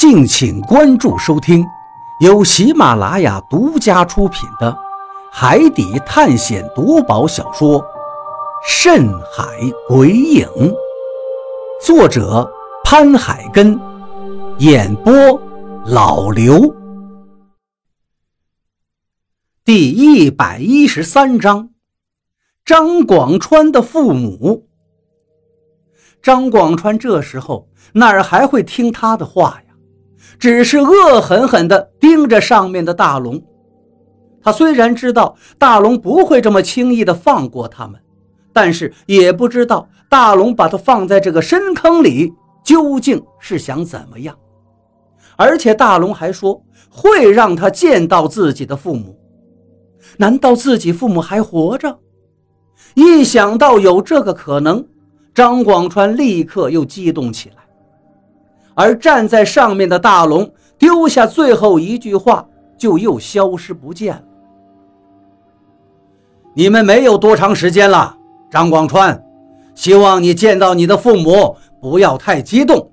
敬请关注收听，由喜马拉雅独家出品的《海底探险夺宝小说》《深海鬼影》，作者潘海根，演播老刘。第一百一十三章，张广川的父母。张广川这时候哪儿还会听他的话呀？只是恶狠狠地盯着上面的大龙。他虽然知道大龙不会这么轻易地放过他们，但是也不知道大龙把他放在这个深坑里究竟是想怎么样。而且大龙还说会让他见到自己的父母。难道自己父母还活着？一想到有这个可能，张广川立刻又激动起来。而站在上面的大龙丢下最后一句话，就又消失不见了。你们没有多长时间了，张广川，希望你见到你的父母不要太激动。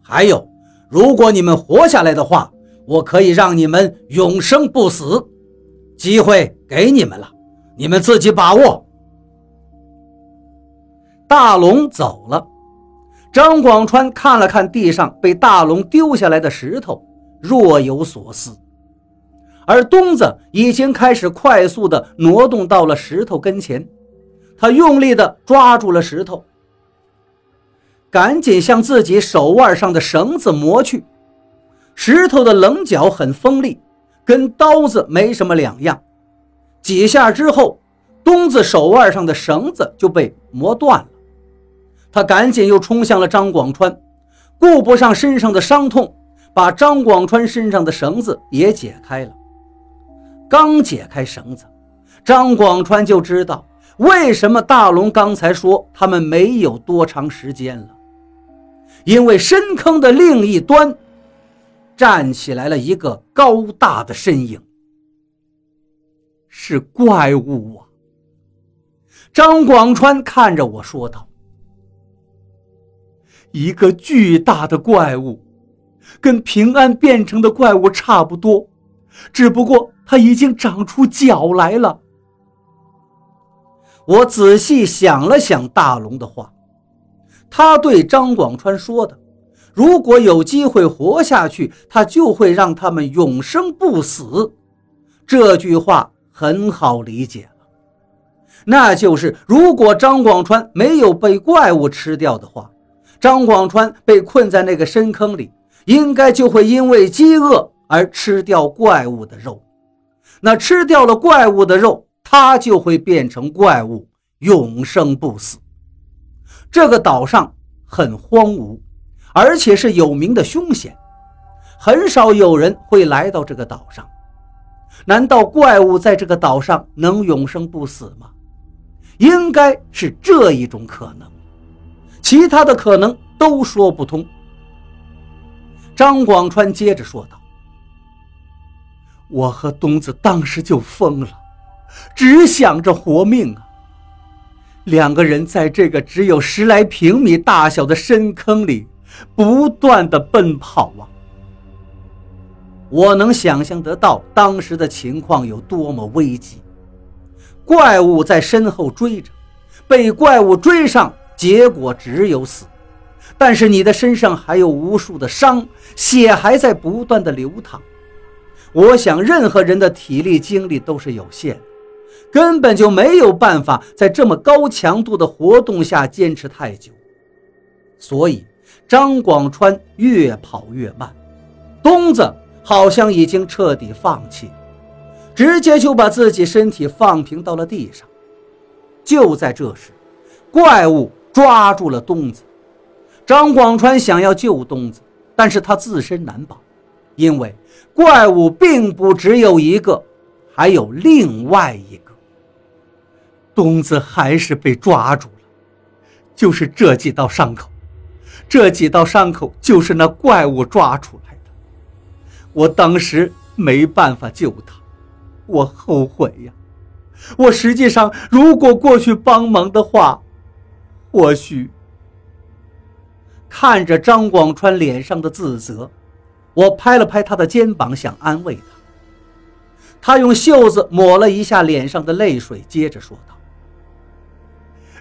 还有，如果你们活下来的话，我可以让你们永生不死。机会给你们了，你们自己把握。大龙走了。张广川看了看地上被大龙丢下来的石头，若有所思。而东子已经开始快速地挪动到了石头跟前，他用力地抓住了石头，赶紧向自己手腕上的绳子磨去。石头的棱角很锋利，跟刀子没什么两样。几下之后，东子手腕上的绳子就被磨断了。他赶紧又冲向了张广川，顾不上身上的伤痛，把张广川身上的绳子也解开了。刚解开绳子，张广川就知道为什么大龙刚才说他们没有多长时间了，因为深坑的另一端站起来了一个高大的身影，是怪物啊！张广川看着我说道。一个巨大的怪物，跟平安变成的怪物差不多，只不过它已经长出脚来了。我仔细想了想大龙的话，他对张广川说的：“如果有机会活下去，他就会让他们永生不死。”这句话很好理解，那就是如果张广川没有被怪物吃掉的话。张广川被困在那个深坑里，应该就会因为饥饿而吃掉怪物的肉。那吃掉了怪物的肉，他就会变成怪物，永生不死。这个岛上很荒芜，而且是有名的凶险，很少有人会来到这个岛上。难道怪物在这个岛上能永生不死吗？应该是这一种可能。其他的可能都说不通。张广川接着说道：“我和东子当时就疯了，只想着活命啊。两个人在这个只有十来平米大小的深坑里不断的奔跑啊。我能想象得到当时的情况有多么危急，怪物在身后追着，被怪物追上。”结果只有死，但是你的身上还有无数的伤，血还在不断的流淌。我想，任何人的体力精力都是有限的，根本就没有办法在这么高强度的活动下坚持太久。所以，张广川越跑越慢，东子好像已经彻底放弃，直接就把自己身体放平到了地上。就在这时，怪物。抓住了东子，张广川想要救东子，但是他自身难保，因为怪物并不只有一个，还有另外一个。东子还是被抓住了，就是这几道伤口，这几道伤口就是那怪物抓出来的。我当时没办法救他，我后悔呀。我实际上如果过去帮忙的话。或许看着张广川脸上的自责，我拍了拍他的肩膀，想安慰他。他用袖子抹了一下脸上的泪水，接着说道：“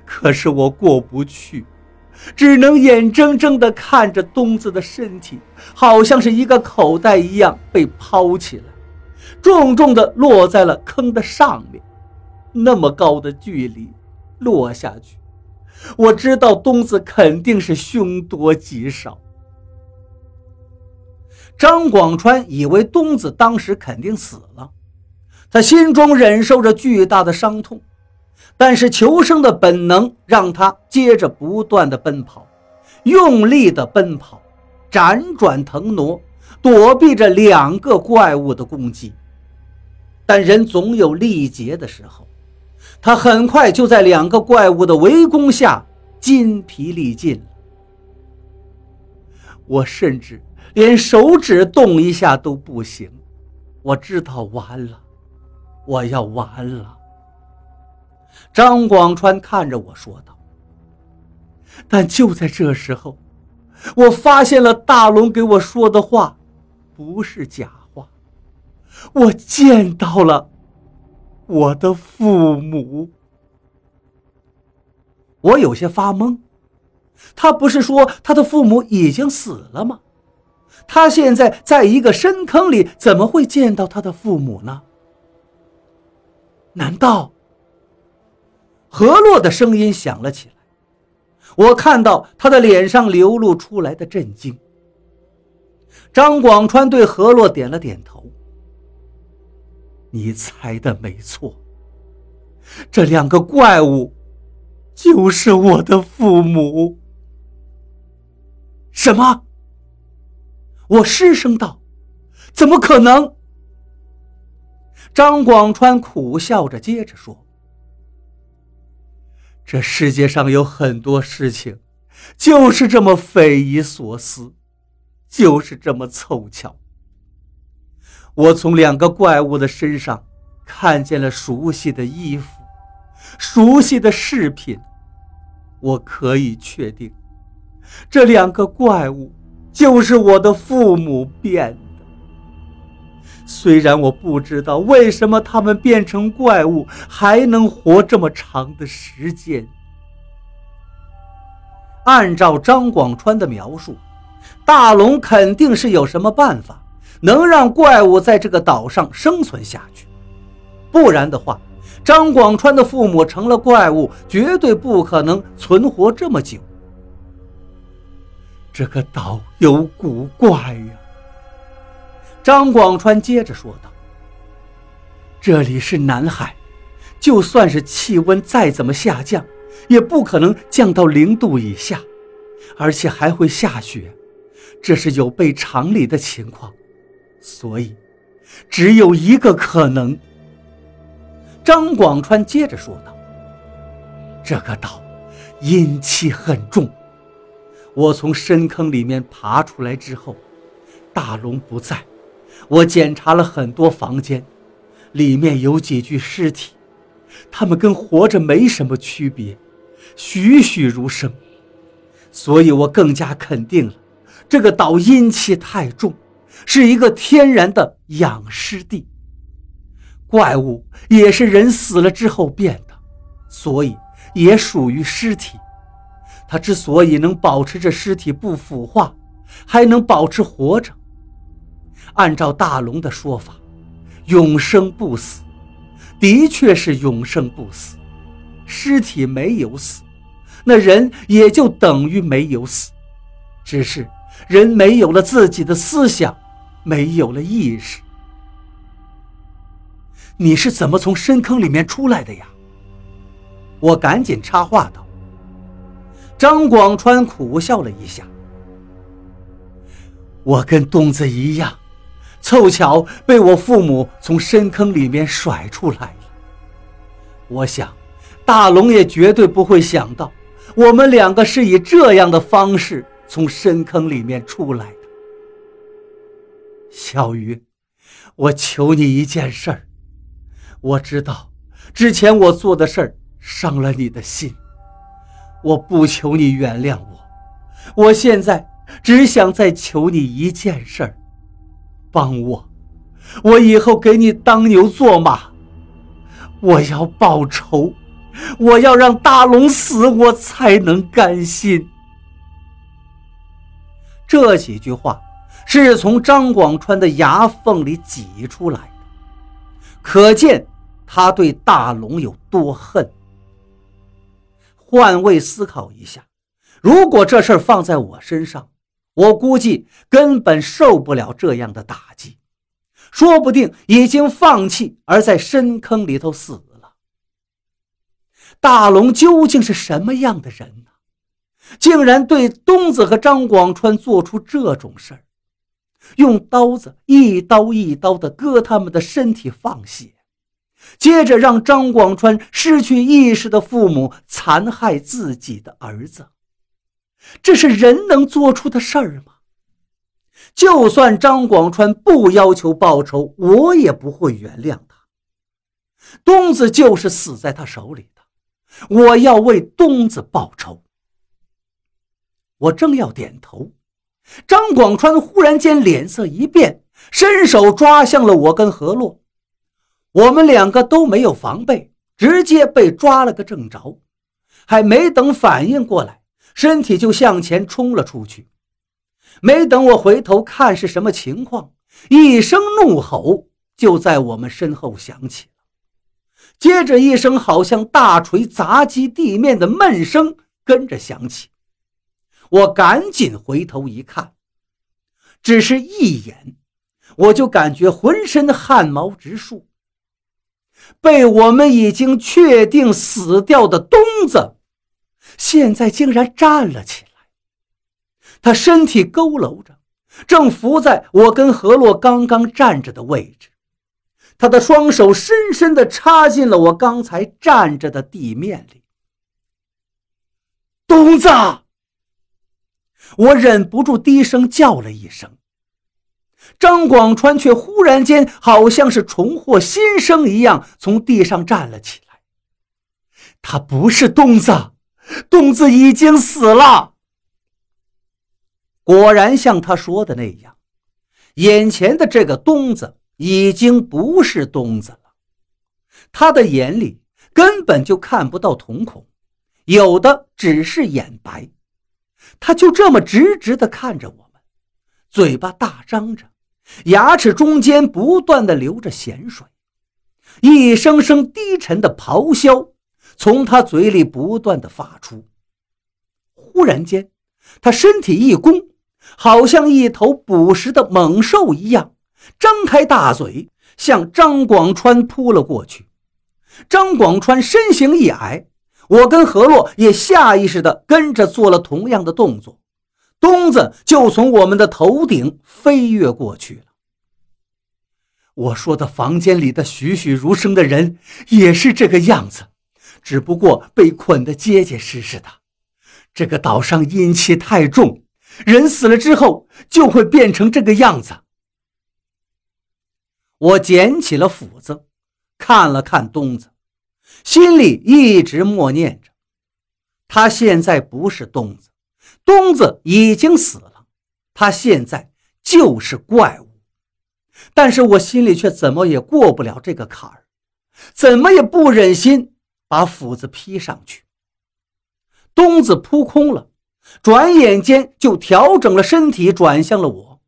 可是我过不去，只能眼睁睁地看着东子的身体，好像是一个口袋一样被抛起来，重重地落在了坑的上面。那么高的距离，落下去，我知道东子肯定是凶多吉少。”张广川以为东子当时肯定死了，他心中忍受着巨大的伤痛，但是求生的本能让他接着不断的奔跑，用力的奔跑，辗转腾挪，躲避着两个怪物的攻击。但人总有力竭的时候，他很快就在两个怪物的围攻下筋疲力尽。我甚至。连手指动一下都不行，我知道完了，我要完了。张广川看着我说道。但就在这时候，我发现了大龙给我说的话，不是假话。我见到了我的父母。我有些发懵，他不是说他的父母已经死了吗？他现在在一个深坑里，怎么会见到他的父母呢？难道？何洛的声音响了起来。我看到他的脸上流露出来的震惊。张广川对何洛点了点头：“你猜的没错，这两个怪物就是我的父母。”什么？我失声道：“怎么可能？”张广川苦笑着接着说：“这世界上有很多事情，就是这么匪夷所思，就是这么凑巧。我从两个怪物的身上看见了熟悉的衣服，熟悉的饰品，我可以确定，这两个怪物。”就是我的父母变的。虽然我不知道为什么他们变成怪物还能活这么长的时间。按照张广川的描述，大龙肯定是有什么办法能让怪物在这个岛上生存下去，不然的话，张广川的父母成了怪物，绝对不可能存活这么久。这个岛有古怪呀！张广川接着说道：“这里是南海，就算是气温再怎么下降，也不可能降到零度以下，而且还会下雪，这是有悖常理的情况。所以，只有一个可能。”张广川接着说道：“这个岛阴气很重。”我从深坑里面爬出来之后，大龙不在。我检查了很多房间，里面有几具尸体，他们跟活着没什么区别，栩栩如生。所以我更加肯定了，这个岛阴气太重，是一个天然的养尸地。怪物也是人死了之后变的，所以也属于尸体。他之所以能保持着尸体不腐化，还能保持活着，按照大龙的说法，永生不死，的确是永生不死。尸体没有死，那人也就等于没有死，只是人没有了自己的思想，没有了意识。你是怎么从深坑里面出来的呀？我赶紧插话道。张广川苦笑了一下：“我跟东子一样，凑巧被我父母从深坑里面甩出来了。我想，大龙也绝对不会想到，我们两个是以这样的方式从深坑里面出来。小鱼，我求你一件事儿，我知道之前我做的事儿伤了你的心。”我不求你原谅我，我现在只想再求你一件事儿，帮我，我以后给你当牛做马。我要报仇，我要让大龙死，我才能甘心。这几句话是从张广川的牙缝里挤出来的，可见他对大龙有多恨。换位思考一下，如果这事儿放在我身上，我估计根本受不了这样的打击，说不定已经放弃，而在深坑里头死了。大龙究竟是什么样的人呢？竟然对东子和张广川做出这种事儿，用刀子一刀一刀的割他们的身体放血，接着让张广川失去意识的父母残害自己的儿子，这是人能做出的事儿吗？就算张广川不要求报仇，我也不会原谅他。东子就是死在他手里的，我要为东子报仇。我正要点头，张广川忽然间脸色一变，伸手抓向了我跟何洛。我们两个都没有防备，直接被抓了个正着，还没等反应过来，身体就向前冲了出去。没等我回头看是什么情况，一声怒吼就在我们身后响起了，接着一声好像大锤砸击地面的闷声跟着响起。我赶紧回头一看，只是一眼，我就感觉浑身汗毛直竖。被我们已经确定死掉的东子，现在竟然站了起来。他身体佝偻着，正伏在我跟何洛刚刚站着的位置。他的双手深深地插进了我刚才站着的地面里。东子。我忍不住低声叫了一声，张广川却忽然间好像是重获新生一样，从地上站了起来。他不是东子，东子已经死了。果然像他说的那样，眼前的这个东子已经不是东子了。他的眼里根本就看不到瞳孔，有的只是眼白。他就这么直直地看着我们，嘴巴大张着，牙齿中间不断地流着咸水，一声声低沉的咆哮从他嘴里不断地发出。忽然间，他身体一弓，好像一头捕食的猛兽一样，张开大嘴向张广川扑了过去。张广川身形一矮。我跟何洛也下意识地跟着做了同样的动作，东子就从我们的头顶飞跃过去了。我说的房间里的栩栩如生的人也是这个样子，只不过被捆得结结实实的。这个岛上阴气太重，人死了之后就会变成这个样子。我捡起了斧子，看了看东子。心里一直默念着，他现在不是东子，东子已经死了，他现在就是怪物。但是我心里却怎么也过不了这个坎儿，怎么也不忍心把斧子劈上去。东子扑空了，转眼间就调整了身体，转向了我。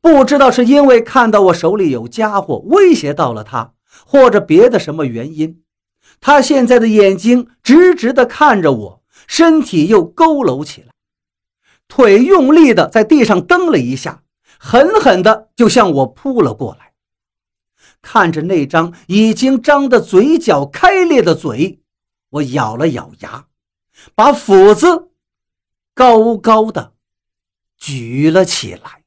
不知道是因为看到我手里有家伙威胁到了他，或者别的什么原因。他现在的眼睛直直地看着我，身体又佝偻起来，腿用力地在地上蹬了一下，狠狠地就向我扑了过来。看着那张已经张得嘴角开裂的嘴，我咬了咬牙，把斧子高高的举了起来。